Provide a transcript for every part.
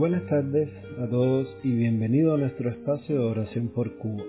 Buenas tardes a todos y bienvenido a nuestro espacio de oración por Cuba.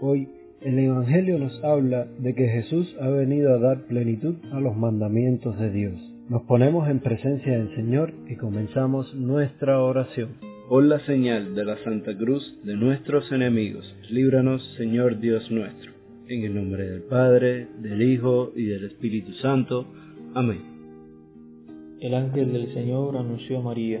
Hoy el Evangelio nos habla de que Jesús ha venido a dar plenitud a los mandamientos de Dios. Nos ponemos en presencia del Señor y comenzamos nuestra oración. Por la señal de la Santa Cruz de nuestros enemigos, líbranos Señor Dios nuestro. En el nombre del Padre, del Hijo y del Espíritu Santo. Amén. El ángel del Señor anunció a María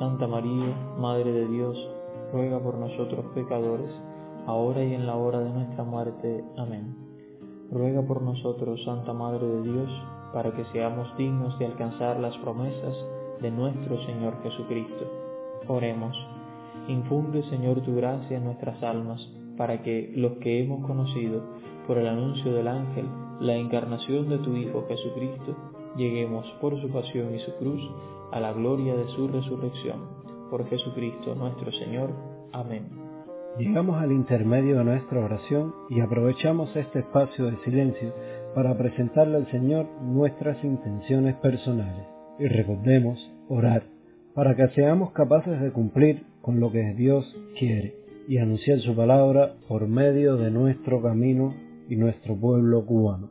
Santa María, Madre de Dios, ruega por nosotros pecadores, ahora y en la hora de nuestra muerte. Amén. Ruega por nosotros, Santa Madre de Dios, para que seamos dignos de alcanzar las promesas de nuestro Señor Jesucristo. Oremos. Infunde, Señor, tu gracia en nuestras almas, para que los que hemos conocido por el anuncio del ángel la encarnación de tu Hijo Jesucristo, lleguemos por su pasión y su cruz a la gloria de su resurrección. Por Jesucristo nuestro Señor. Amén. Llegamos al intermedio de nuestra oración y aprovechamos este espacio de silencio para presentarle al Señor nuestras intenciones personales. Y recordemos orar para que seamos capaces de cumplir con lo que Dios quiere y anunciar su palabra por medio de nuestro camino y nuestro pueblo cubano.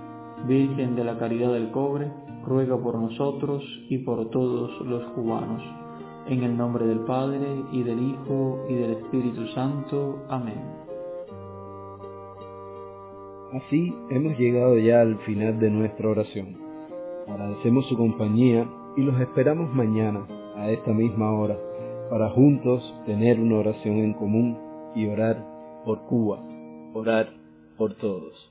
Virgen de la Caridad del Cobre, ruega por nosotros y por todos los cubanos. En el nombre del Padre, y del Hijo, y del Espíritu Santo. Amén. Así hemos llegado ya al final de nuestra oración. Agradecemos su compañía y los esperamos mañana, a esta misma hora, para juntos tener una oración en común y orar por Cuba, orar por todos.